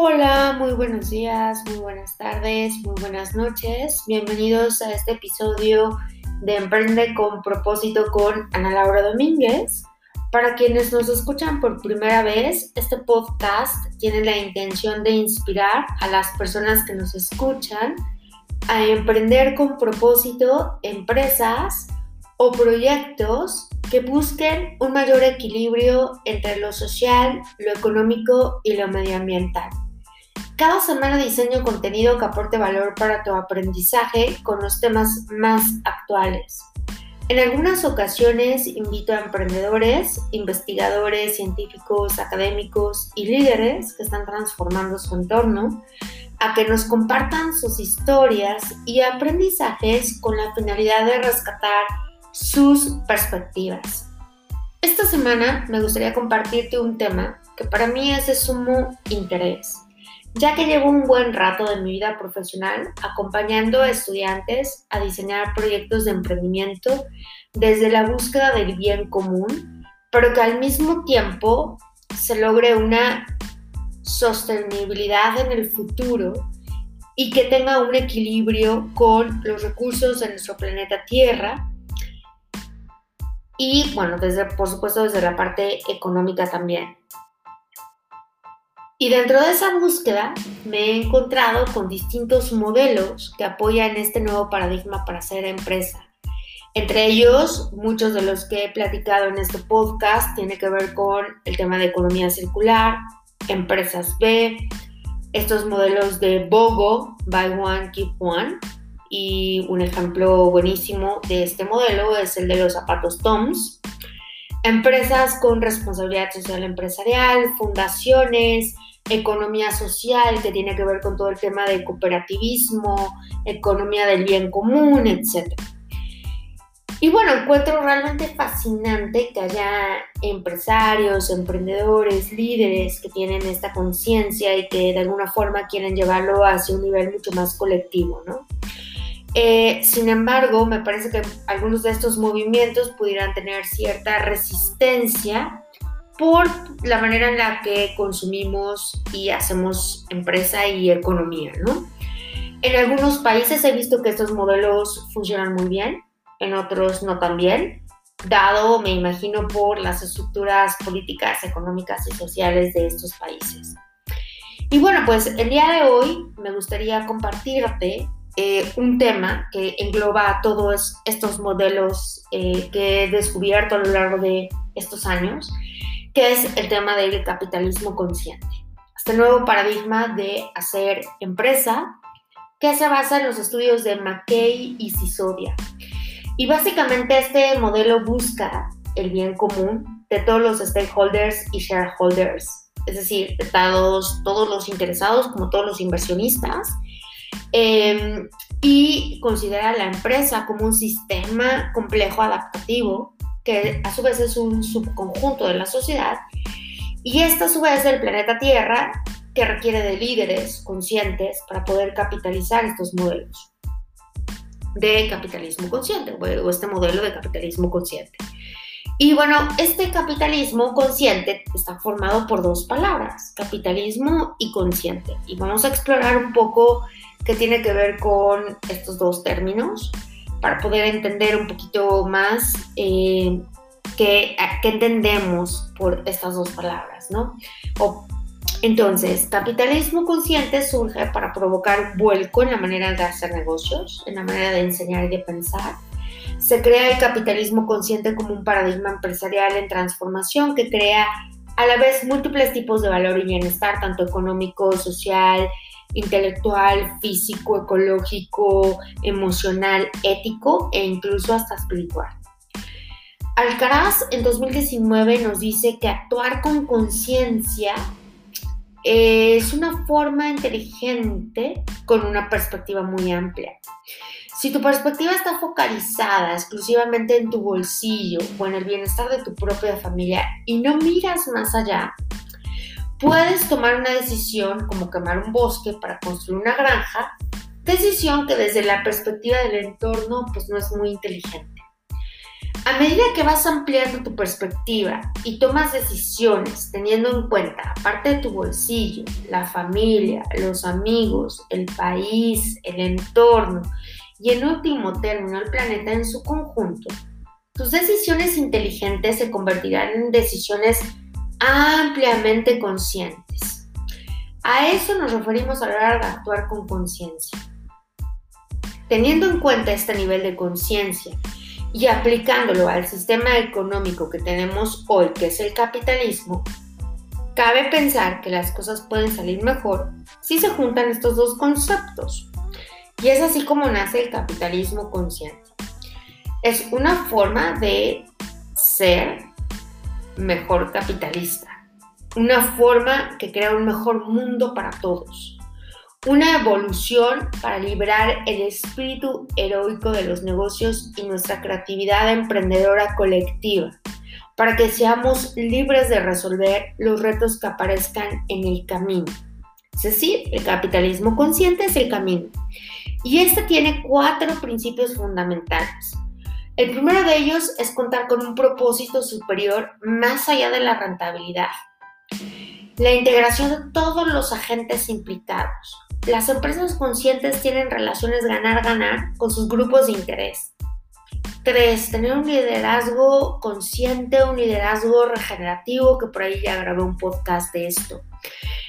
Hola, muy buenos días, muy buenas tardes, muy buenas noches. Bienvenidos a este episodio de Emprende con propósito con Ana Laura Domínguez. Para quienes nos escuchan por primera vez, este podcast tiene la intención de inspirar a las personas que nos escuchan a emprender con propósito empresas o proyectos que busquen un mayor equilibrio entre lo social, lo económico y lo medioambiental. Cada semana diseño contenido que aporte valor para tu aprendizaje con los temas más actuales. En algunas ocasiones invito a emprendedores, investigadores, científicos, académicos y líderes que están transformando su entorno a que nos compartan sus historias y aprendizajes con la finalidad de rescatar sus perspectivas. Esta semana me gustaría compartirte un tema que para mí es de sumo interés ya que llevo un buen rato de mi vida profesional acompañando a estudiantes a diseñar proyectos de emprendimiento desde la búsqueda del bien común, pero que al mismo tiempo se logre una sostenibilidad en el futuro y que tenga un equilibrio con los recursos de nuestro planeta Tierra y bueno, desde por supuesto desde la parte económica también. Y dentro de esa búsqueda me he encontrado con distintos modelos que apoyan este nuevo paradigma para ser empresa. Entre ellos, muchos de los que he platicado en este podcast tienen que ver con el tema de economía circular, empresas B, estos modelos de BOGO, Buy One, Keep One. Y un ejemplo buenísimo de este modelo es el de los zapatos Toms. Empresas con responsabilidad social empresarial, fundaciones, economía social, que tiene que ver con todo el tema de cooperativismo, economía del bien común, etc. Y bueno, encuentro realmente fascinante que haya empresarios, emprendedores, líderes que tienen esta conciencia y que de alguna forma quieren llevarlo hacia un nivel mucho más colectivo, ¿no? Eh, sin embargo, me parece que algunos de estos movimientos pudieran tener cierta resistencia por la manera en la que consumimos y hacemos empresa y economía, ¿no? En algunos países he visto que estos modelos funcionan muy bien, en otros no tan bien, dado, me imagino, por las estructuras políticas, económicas y sociales de estos países. Y bueno, pues el día de hoy me gustaría compartirte eh, un tema que engloba todos estos modelos eh, que he descubierto a lo largo de estos años que es el tema del capitalismo consciente. Este nuevo paradigma de hacer empresa que se basa en los estudios de McKay y Sisodia. Y básicamente este modelo busca el bien común de todos los stakeholders y shareholders, es decir, de todos, todos los interesados como todos los inversionistas, em, y considera la empresa como un sistema complejo adaptativo que a su vez es un subconjunto de la sociedad, y esta a su vez el planeta Tierra, que requiere de líderes conscientes para poder capitalizar estos modelos de capitalismo consciente, o este modelo de capitalismo consciente. Y bueno, este capitalismo consciente está formado por dos palabras, capitalismo y consciente. Y vamos a explorar un poco qué tiene que ver con estos dos términos para poder entender un poquito más eh, qué, entendemos por estas dos palabras, ¿no? entonces, capitalismo consciente surge para provocar vuelco en la manera de hacer negocios, en la manera de enseñar y de pensar. Se crea el capitalismo consciente como un paradigma empresarial en transformación que crea a la vez múltiples tipos de valor y bienestar, tanto económico, social, intelectual, físico, ecológico, emocional, ético e incluso hasta espiritual. Alcaraz en 2019 nos dice que actuar con conciencia es una forma inteligente con una perspectiva muy amplia. Si tu perspectiva está focalizada exclusivamente en tu bolsillo o en el bienestar de tu propia familia y no miras más allá, puedes tomar una decisión como quemar un bosque para construir una granja, decisión que desde la perspectiva del entorno pues no es muy inteligente. A medida que vas ampliando tu perspectiva y tomas decisiones teniendo en cuenta, aparte de tu bolsillo, la familia, los amigos, el país, el entorno y en último término el planeta en su conjunto, tus decisiones inteligentes se convertirán en decisiones ampliamente conscientes. A eso nos referimos a la hora de actuar con conciencia. Teniendo en cuenta este nivel de conciencia y aplicándolo al sistema económico que tenemos hoy, que es el capitalismo, cabe pensar que las cosas pueden salir mejor si se juntan estos dos conceptos. Y es así como nace el capitalismo consciente. Es una forma de ser mejor capitalista, una forma que crea un mejor mundo para todos una evolución para librar el espíritu heroico de los negocios y nuestra creatividad emprendedora colectiva, para que seamos libres de resolver los retos que aparezcan en el camino. Es decir, el capitalismo consciente es el camino. Y este tiene cuatro principios fundamentales. El primero de ellos es contar con un propósito superior más allá de la rentabilidad. La integración de todos los agentes implicados, las empresas conscientes tienen relaciones ganar-ganar con sus grupos de interés. 3. Tener un liderazgo consciente, un liderazgo regenerativo, que por ahí ya grabé un podcast de esto.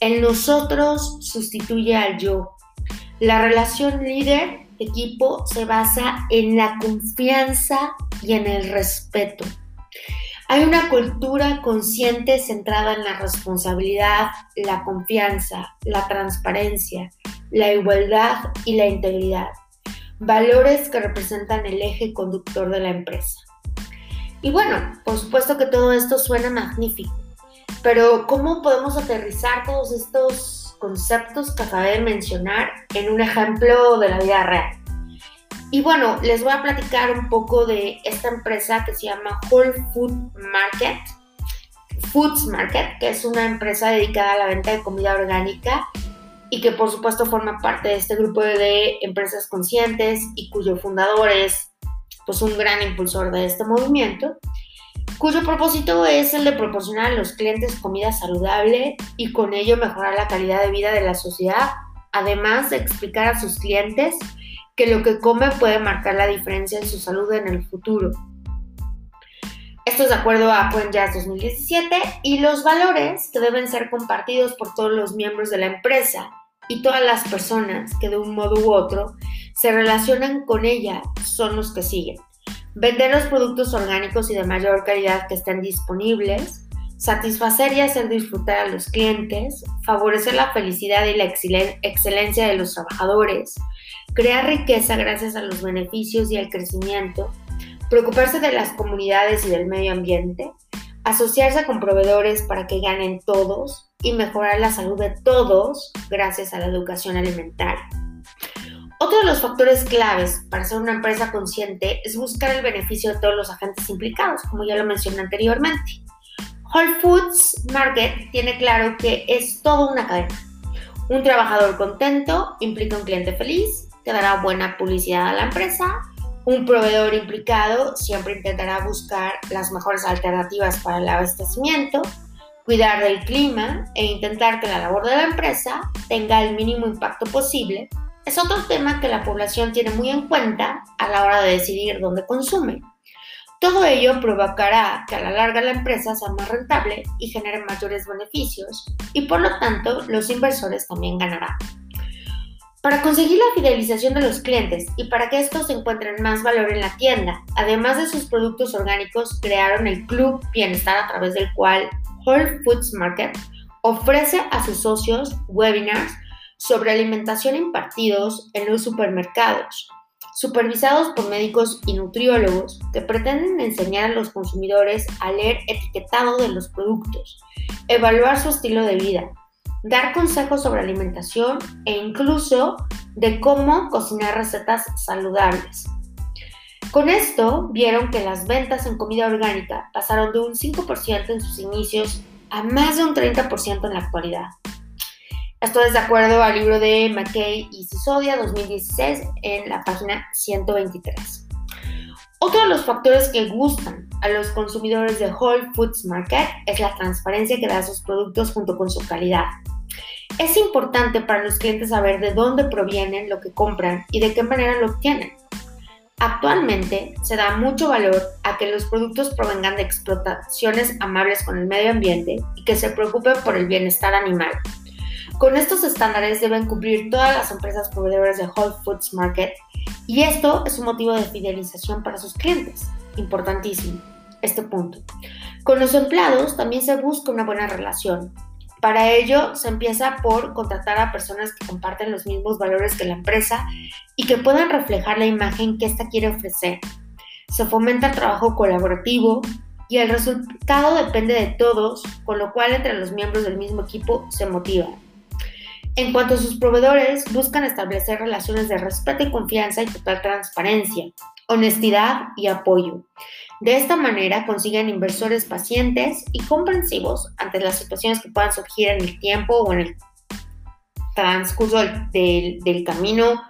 El nosotros sustituye al yo. La relación líder-equipo se basa en la confianza y en el respeto. Hay una cultura consciente centrada en la responsabilidad, la confianza, la transparencia, la igualdad y la integridad, valores que representan el eje conductor de la empresa. Y bueno, por supuesto que todo esto suena magnífico, pero ¿cómo podemos aterrizar todos estos conceptos que acabé de mencionar en un ejemplo de la vida real? Y bueno, les voy a platicar un poco de esta empresa que se llama Whole Food Market, Foods Market, que es una empresa dedicada a la venta de comida orgánica y que por supuesto forma parte de este grupo de empresas conscientes y cuyo fundador es pues un gran impulsor de este movimiento, cuyo propósito es el de proporcionar a los clientes comida saludable y con ello mejorar la calidad de vida de la sociedad, además de explicar a sus clientes que lo que come puede marcar la diferencia en su salud en el futuro. Esto es de acuerdo a Jazz 2017 y los valores que deben ser compartidos por todos los miembros de la empresa y todas las personas que de un modo u otro se relacionan con ella son los que siguen. Vender los productos orgánicos y de mayor calidad que estén disponibles, satisfacer y hacer disfrutar a los clientes, favorecer la felicidad y la excelencia de los trabajadores, crear riqueza gracias a los beneficios y al crecimiento, preocuparse de las comunidades y del medio ambiente, asociarse con proveedores para que ganen todos y mejorar la salud de todos gracias a la educación alimentaria. Otro de los factores claves para ser una empresa consciente es buscar el beneficio de todos los agentes implicados, como ya lo mencioné anteriormente. Whole Foods Market tiene claro que es todo una cadena. Un trabajador contento implica un cliente feliz que dará buena publicidad a la empresa. Un proveedor implicado siempre intentará buscar las mejores alternativas para el abastecimiento, cuidar del clima e intentar que la labor de la empresa tenga el mínimo impacto posible. Es otro tema que la población tiene muy en cuenta a la hora de decidir dónde consume. Todo ello provocará que a la larga la empresa sea más rentable y genere mayores beneficios y por lo tanto los inversores también ganarán. Para conseguir la fidelización de los clientes y para que estos encuentren más valor en la tienda, además de sus productos orgánicos, crearon el Club Bienestar a través del cual Whole Foods Market ofrece a sus socios webinars sobre alimentación impartidos en los supermercados, supervisados por médicos y nutriólogos que pretenden enseñar a los consumidores a leer etiquetado de los productos, evaluar su estilo de vida, dar consejos sobre alimentación e incluso de cómo cocinar recetas saludables. Con esto vieron que las ventas en comida orgánica pasaron de un 5% en sus inicios a más de un 30% en la actualidad. Esto es de acuerdo al libro de McKay y Sisodia 2016 en la página 123. Otro de los factores que gustan a los consumidores de Whole Foods Market es la transparencia que da sus productos junto con su calidad. Es importante para los clientes saber de dónde provienen lo que compran y de qué manera lo obtienen. Actualmente se da mucho valor a que los productos provengan de explotaciones amables con el medio ambiente y que se preocupen por el bienestar animal. Con estos estándares deben cumplir todas las empresas proveedoras de Whole Foods Market y esto es un motivo de fidelización para sus clientes. Importantísimo este punto. Con los empleados también se busca una buena relación. Para ello se empieza por contratar a personas que comparten los mismos valores que la empresa y que puedan reflejar la imagen que ésta quiere ofrecer. Se fomenta el trabajo colaborativo y el resultado depende de todos, con lo cual entre los miembros del mismo equipo se motivan. En cuanto a sus proveedores, buscan establecer relaciones de respeto y confianza y total transparencia, honestidad y apoyo. De esta manera consiguen inversores pacientes y comprensivos ante las situaciones que puedan surgir en el tiempo o en el transcurso del, camino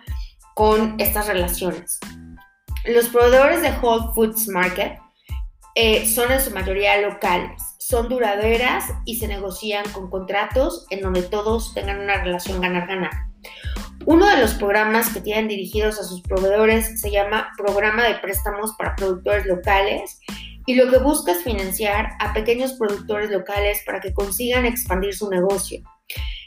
con estas relaciones. Los proveedores de Whole Foods Market eh, son en su mayoría locales son duraderas y se negocian con contratos en donde todos tengan una relación ganar-ganar. Uno de los programas que tienen dirigidos a sus proveedores se llama Programa de Préstamos para Productores Locales y lo que busca es financiar a pequeños productores locales para que consigan expandir su negocio,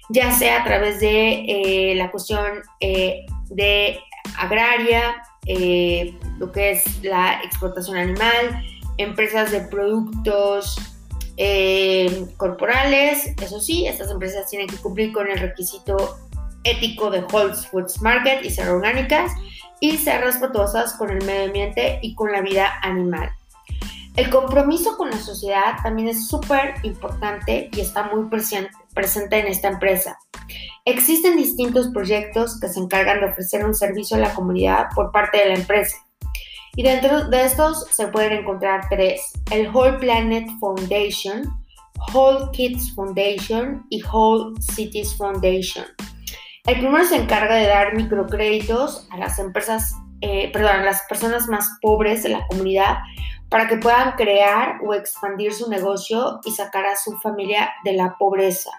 ya sea a través de eh, la cuestión eh, de agraria, eh, lo que es la explotación animal, empresas de productos eh, corporales. Eso sí, estas empresas tienen que cumplir con el requisito ético de Whole Foods Market y ser orgánicas y ser respetuosas con el medio ambiente y con la vida animal. El compromiso con la sociedad también es súper importante y está muy presente, presente en esta empresa. Existen distintos proyectos que se encargan de ofrecer un servicio a la comunidad por parte de la empresa. Y dentro de estos se pueden encontrar tres, el Whole Planet Foundation, Whole Kids Foundation y Whole Cities Foundation. El primero se encarga de dar microcréditos a las empresas, eh, perdón, a las personas más pobres de la comunidad para que puedan crear o expandir su negocio y sacar a su familia de la pobreza.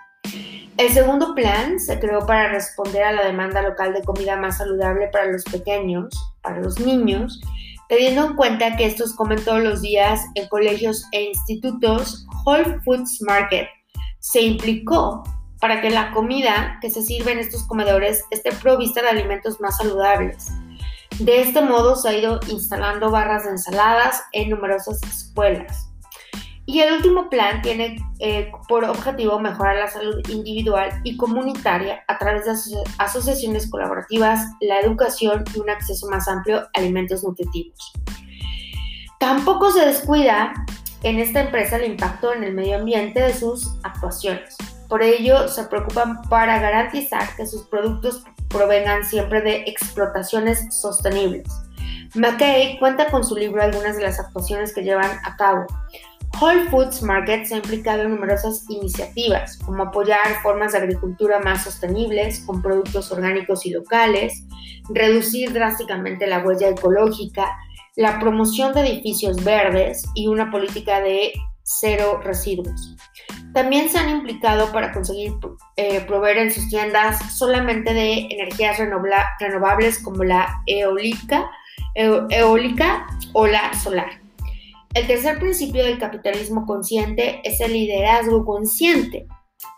El segundo plan se creó para responder a la demanda local de comida más saludable para los pequeños, para los niños, Teniendo en cuenta que estos comen todos los días en colegios e institutos, Whole Foods Market se implicó para que la comida que se sirve en estos comedores esté provista de alimentos más saludables. De este modo se ha ido instalando barras de ensaladas en numerosas escuelas. Y el último plan tiene eh, por objetivo mejorar la salud individual y comunitaria a través de asociaciones colaborativas, la educación y un acceso más amplio a alimentos nutritivos. Tampoco se descuida en esta empresa el impacto en el medio ambiente de sus actuaciones. Por ello, se preocupan para garantizar que sus productos provengan siempre de explotaciones sostenibles. McKay cuenta con su libro algunas de las actuaciones que llevan a cabo, Whole Foods Market se ha implicado en numerosas iniciativas, como apoyar formas de agricultura más sostenibles con productos orgánicos y locales, reducir drásticamente la huella ecológica, la promoción de edificios verdes y una política de cero residuos. También se han implicado para conseguir eh, proveer en sus tiendas solamente de energías renovables como la eólica, eólica o la solar. El tercer principio del capitalismo consciente es el liderazgo consciente.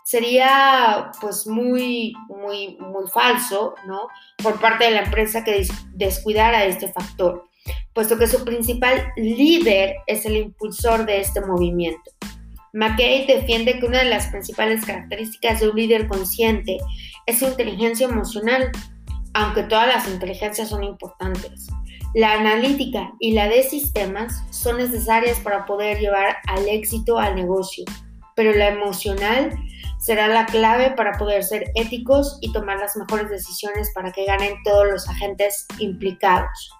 Sería pues muy, muy, muy falso, ¿no? Por parte de la empresa que descuidara este factor, puesto que su principal líder es el impulsor de este movimiento. McKay defiende que una de las principales características de un líder consciente es su inteligencia emocional, aunque todas las inteligencias son importantes. La analítica y la de sistemas son necesarias para poder llevar al éxito al negocio, pero la emocional será la clave para poder ser éticos y tomar las mejores decisiones para que ganen todos los agentes implicados.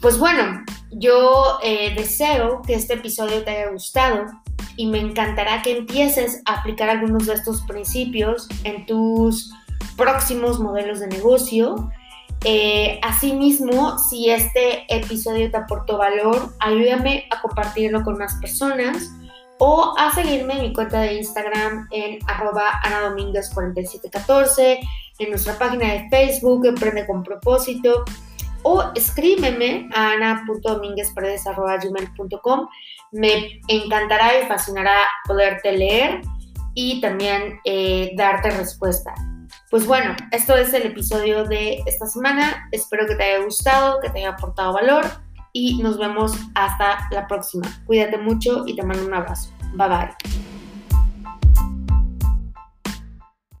Pues bueno, yo eh, deseo que este episodio te haya gustado y me encantará que empieces a aplicar algunos de estos principios en tus próximos modelos de negocio Eh, asimismo, si este episodio te aportó valor, ayúdame a compartirlo con más personas o a seguirme en mi cuenta de Instagram en arroba anadomínguez4714, en nuestra página de Facebook, Emprende con propósito, o escríbeme a ana.domínguezparedes.com. Me encantará y fascinará poderte leer y también eh, darte respuesta. Pues bueno, esto es el episodio de esta semana. Espero que te haya gustado, que te haya aportado valor y nos vemos hasta la próxima. Cuídate mucho y te mando un abrazo. Bye bye.